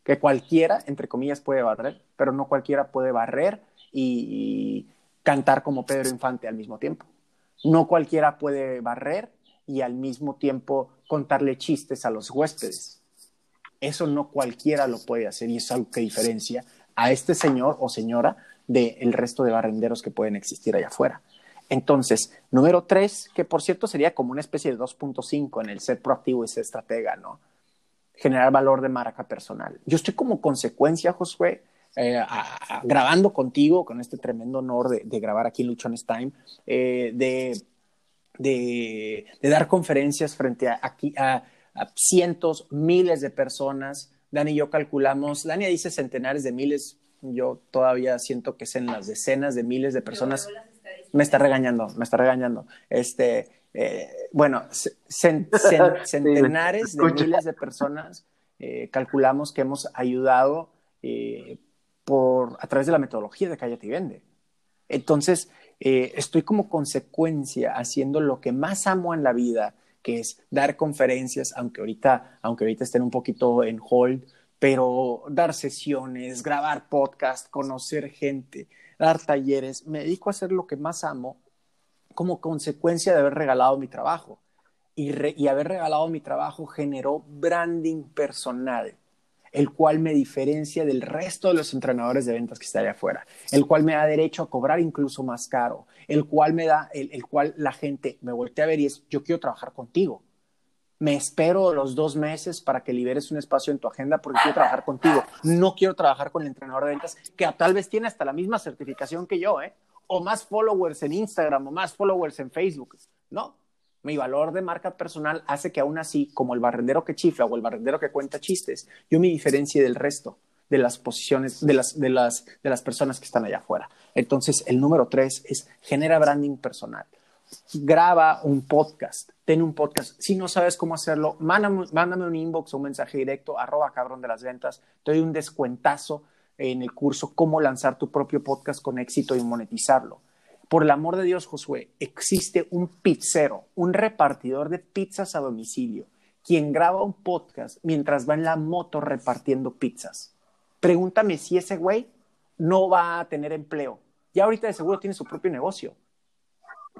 Que cualquiera, entre comillas, puede barrer, pero no cualquiera puede barrer y, cantar como Pedro Infante al mismo tiempo. No cualquiera puede barrer y al mismo tiempo contarle chistes a los huéspedes. Eso no cualquiera lo puede hacer y es algo que diferencia a este señor o señora del resto de barrenderos que pueden existir allá afuera. Entonces, número tres, que por cierto sería como una especie de 2.5 en el ser proactivo y ser estratega, ¿no? Generar valor de marca personal. Yo estoy como consecuencia, Josué, eh, grabando contigo, con este tremendo honor de, grabar aquí en Luchones Time, eh, de, de, dar conferencias frente a, aquí, a, cientos, miles de personas. Dani y yo calculamos, Dani dice centenares de miles, yo todavía siento que es en las decenas de miles de personas me está regañando, me está regañando. Este, eh, bueno, (laughs) centenares de miles de personas eh, calculamos que hemos ayudado eh, por, a través de la metodología de Cállate y Vende. Entonces, estoy como consecuencia haciendo lo que más amo en la vida, que es dar conferencias, aunque ahorita, aunque ahorita estén un poquito en hold, pero dar sesiones, grabar podcast, conocer gente, dar talleres, me dedico a hacer lo que más amo como consecuencia de haber regalado mi trabajo. Y, haber regalado mi trabajo generó branding personal, el cual me diferencia del resto de los entrenadores de ventas que están allá afuera, el cual me da derecho a cobrar incluso más caro, el cual me da, el, el cual la gente me voltea a ver y es, yo quiero trabajar contigo me espero los dos meses para que liberes un espacio en tu agenda porque quiero trabajar contigo. No quiero trabajar con el entrenador de ventas que tal vez tiene hasta la misma certificación que yo, ¿eh? O más followers en Instagram o más followers en Facebook. No, mi valor de marca personal hace que aún así, como el barrendero que chifla o el barrendero que cuenta chistes, yo me diferencie del resto de las posiciones, de las, de las, de las personas que están allá afuera. Entonces, el número tres es genera branding personal graba un podcast, ten un podcast. Si no sabes cómo hacerlo, mándame, un inbox o un mensaje directo, arroba cabrón de las ventas. Te doy un descuentazo en el curso Cómo lanzar tu propio podcast con éxito y monetizarlo. Por el amor de Dios, Josué, existe un pizzero, un repartidor de pizzas a domicilio, quien graba un podcast mientras va en la moto repartiendo pizzas. Pregúntame si ese güey no va a tener empleo. Ya ahorita de seguro tiene su propio negocio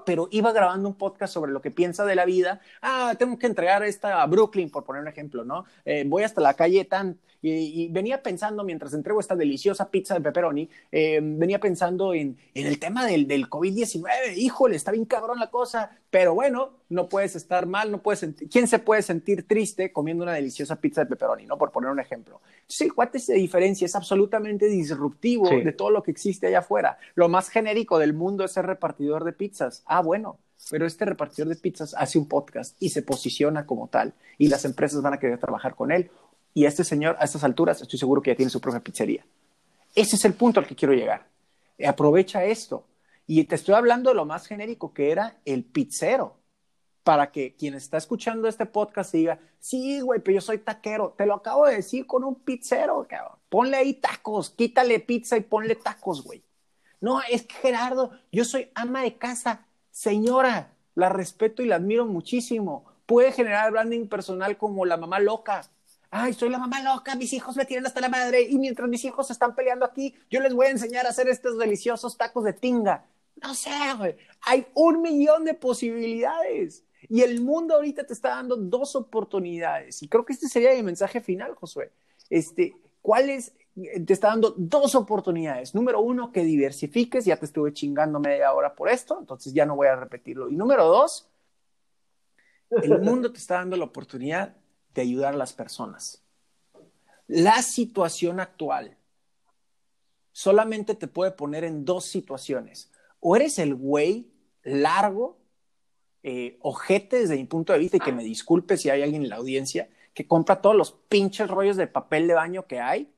pero iba grabando un podcast sobre lo que piensa de la vida. Ah, tengo que entregar esta a Brooklyn, por poner un ejemplo, ¿no? Eh, voy hasta la calle Tan y, venía pensando, mientras entrego esta deliciosa pizza de pepperoni, eh, venía pensando en, en, el tema del, del COVID-19. Híjole, está bien cabrón la cosa, pero bueno, no puedes estar mal, no puedes sentir. ¿Quién se puede sentir triste comiendo una deliciosa pizza de pepperoni, no? Por poner un ejemplo. Sí, cuate se diferencia, es absolutamente disruptivo de todo lo que existe allá afuera. Lo más genérico del mundo es ser repartidor de pizzas. Ah, bueno, pero este repartidor de pizzas hace un podcast y se posiciona como tal y las empresas van a querer trabajar con él y este señor, a estas alturas, estoy seguro que ya tiene su propia pizzería. Ese es el punto al que quiero llegar. Aprovecha esto. Y te estoy hablando de lo más genérico que era el pizzero. Para que quien está escuchando este podcast diga, sí, güey, pero yo soy taquero. Te lo acabo de decir con un pizzero, cabrón. Ponle ahí tacos, quítale pizza y ponle tacos, güey. No, es que Gerardo, yo soy ama de casa. Señora, la respeto y la admiro muchísimo. Puede generar branding personal como la mamá loca ay, soy la mamá loca, mis hijos me tienen hasta la madre y mientras mis hijos están peleando aquí, yo les voy a enseñar a hacer estos deliciosos tacos de tinga. No sé, güey. Hay un millón de posibilidades. Y el mundo ahorita te está dando dos oportunidades. Y creo que este sería el mensaje final, Josué. Este, ¿cuál es? Te está dando dos oportunidades. Número uno, que diversifiques. Ya te estuve chingando media hora por esto, entonces ya no voy a repetirlo. Y número dos, el (laughs) mundo te está dando la oportunidad de ayudar a las personas. La situación actual solamente te puede poner en dos situaciones. O eres el güey largo, eh, ojete desde mi punto de vista, y que me disculpe si hay alguien en la audiencia, que compra todos los pinches rollos de papel de baño que hay,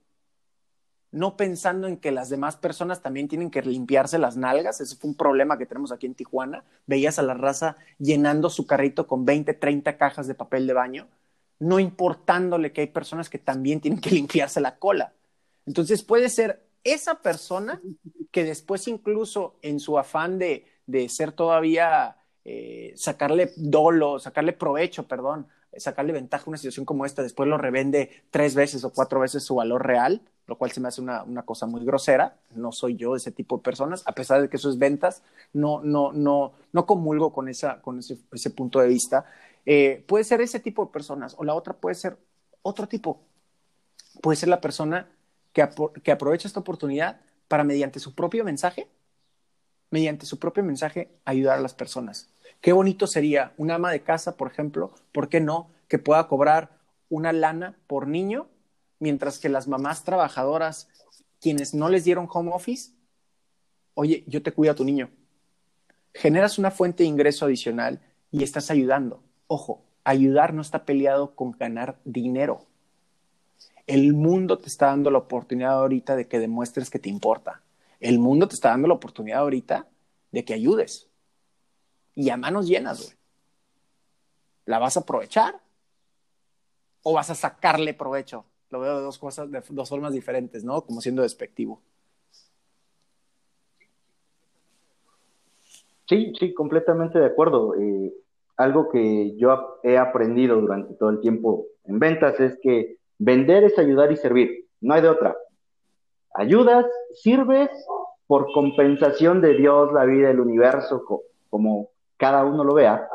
no pensando en que las demás personas también tienen que limpiarse las nalgas. Ese fue un problema que tenemos aquí en Tijuana. Veías a la raza llenando su carrito con 20, 30 cajas de papel de baño no importándole que hay personas que también tienen que limpiarse la cola. Entonces puede ser esa persona que después incluso en su afán de, ser todavía, eh, sacarle dolo, sacarle provecho, perdón, sacarle ventaja a una situación como esta, después lo revende tres veces o cuatro veces su valor real, lo cual se me hace una, cosa muy grosera. No soy yo ese tipo de personas, a pesar de que eso es ventas, no, no, no, no comulgo con, esa, con ese punto de vista. Eh, puede ser ese tipo de personas o la otra puede ser otro tipo. Puede ser la persona que, que aprovecha esta oportunidad para mediante su propio mensaje, mediante su propio mensaje, ayudar a las personas. Qué bonito sería un ama de casa, por ejemplo, ¿por qué no? Que pueda cobrar una lana por niño, mientras que las mamás trabajadoras, quienes no les dieron home office, oye, yo te cuido a tu niño. Generas una fuente de ingreso adicional y estás ayudando. Ojo, ayudar no está peleado con ganar dinero. El mundo te está dando la oportunidad ahorita de que demuestres que te importa. El mundo te está dando la oportunidad ahorita de que ayudes. Y a manos llenas, güey. ¿La vas a aprovechar? ¿O vas a sacarle provecho? Lo veo de dos cosas, de dos formas diferentes, ¿no? Como siendo despectivo. Sí, sí, completamente de acuerdo. Eh, algo que yo he aprendido durante todo el tiempo en ventas es que vender es ayudar y servir, no hay de otra. Ayudas, sirves por compensación de Dios, la vida, el universo, como cada uno lo vea,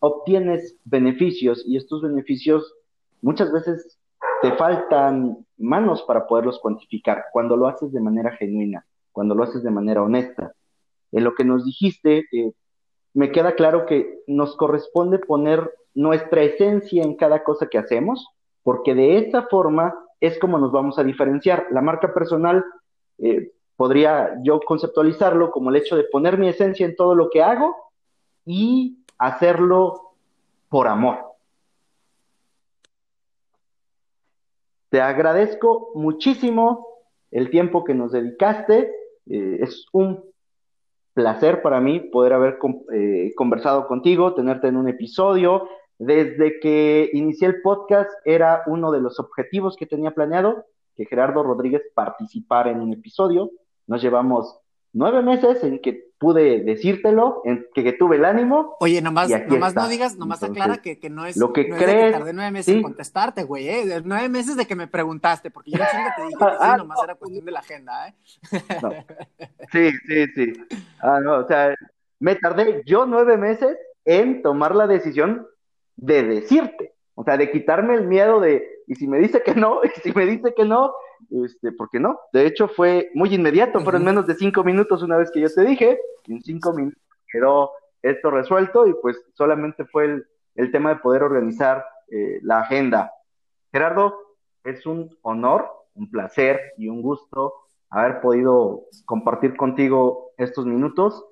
obtienes beneficios y estos beneficios muchas veces te faltan manos para poderlos cuantificar cuando lo haces de manera genuina, cuando lo haces de manera honesta. En lo que nos dijiste, eh, me queda claro que nos corresponde poner nuestra esencia en cada cosa que hacemos, porque de esa forma es como nos vamos a diferenciar. La marca personal eh, podría yo conceptualizarlo como el hecho de poner mi esencia en todo lo que hago y hacerlo por amor. Te agradezco muchísimo el tiempo que nos dedicaste. Eh, es un placer para mí poder haber eh, conversado contigo, tenerte en un episodio. Desde que inicié el podcast era uno de los objetivos que tenía planeado, que Gerardo Rodríguez participara en un episodio. Nos llevamos nueve meses en que pude decírtelo, en que, tuve el ánimo. Oye, nomás, nomás no digas, nomás aclara que, que, no es lo que no crees, que tardé nueve meses en contestarte, güey, ¿eh? Nueve meses de que me preguntaste, porque yo chinga te dije que sí, (laughs) ah, nomás era cuestión de la agenda, ¿eh? Sí, sí, sí. Ah, no, o sea, me tardé yo nueve meses en tomar la decisión de decirte, o sea, de quitarme el miedo de, y si me dice que no, (laughs) y si me dice que no, este, ¿por qué no? De hecho, fue muy inmediato, fueron menos de cinco minutos una vez que yo te dije, y en cinco minutos quedó esto resuelto y pues solamente fue el, tema de poder organizar eh, la agenda. Gerardo, es un honor, un placer y un gusto haber podido compartir contigo estos minutos,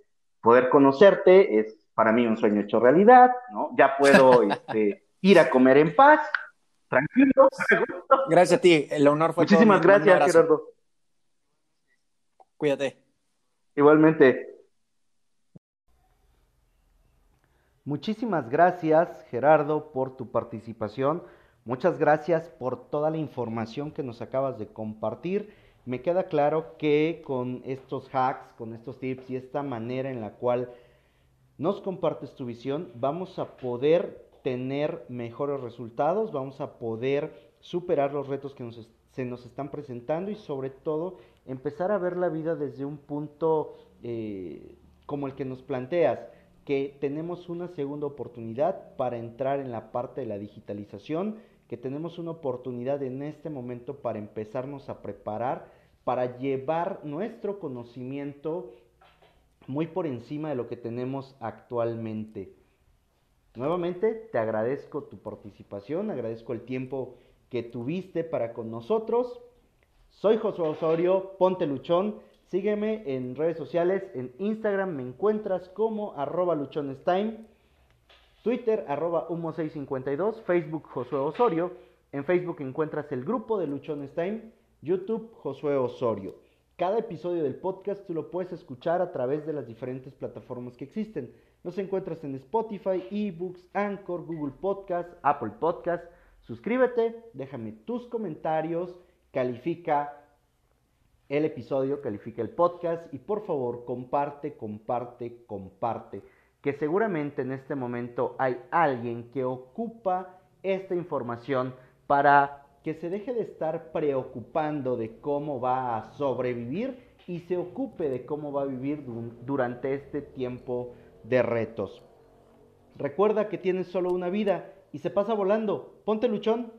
poder conocerte, es para mí un sueño hecho realidad, ¿no? Ya puedo (laughs) este, ir a comer en paz, tranquilo. Gracias a ti, el honor fue Muchísimas gracias, Gerardo. Cuídate. Igualmente. Muchísimas gracias, Gerardo, por tu participación. Muchas gracias por toda la información que nos acabas de compartir. Me queda claro que con estos hacks, con estos tips y esta manera en la cual nos compartes tu visión, vamos a poder tener mejores resultados, vamos a poder superar los retos que se nos están presentando y sobre todo empezar a ver la vida desde un punto eh, como el que nos planteas, que tenemos una segunda oportunidad para entrar en la parte de la digitalización, que tenemos una oportunidad en este momento para empezarnos a preparar, para llevar nuestro conocimiento muy por encima de lo que tenemos actualmente. Nuevamente te agradezco tu participación, agradezco el tiempo que tuviste para con nosotros. Soy Josué Osorio, ponte luchón. Sígueme en redes sociales, en Instagram me encuentras como arroba luchonestime, Twitter arroba humo652, Facebook Josué Osorio, en Facebook encuentras el grupo de Luchones YouTube Josué Osorio. Cada episodio del podcast tú lo puedes escuchar a través de las diferentes plataformas que existen. Nos encuentras en Spotify, eBooks, Anchor, Google Podcast, Apple Podcast. Suscríbete, déjame tus comentarios, califica el episodio, califica el podcast y por favor comparte, comparte, comparte. Que seguramente en este momento hay alguien que ocupa esta información para que se deje de estar preocupando de cómo va a sobrevivir y se ocupe de cómo va a vivir durante este tiempo de retos. Recuerda que tienes solo una vida y se pasa volando. Ponte luchón.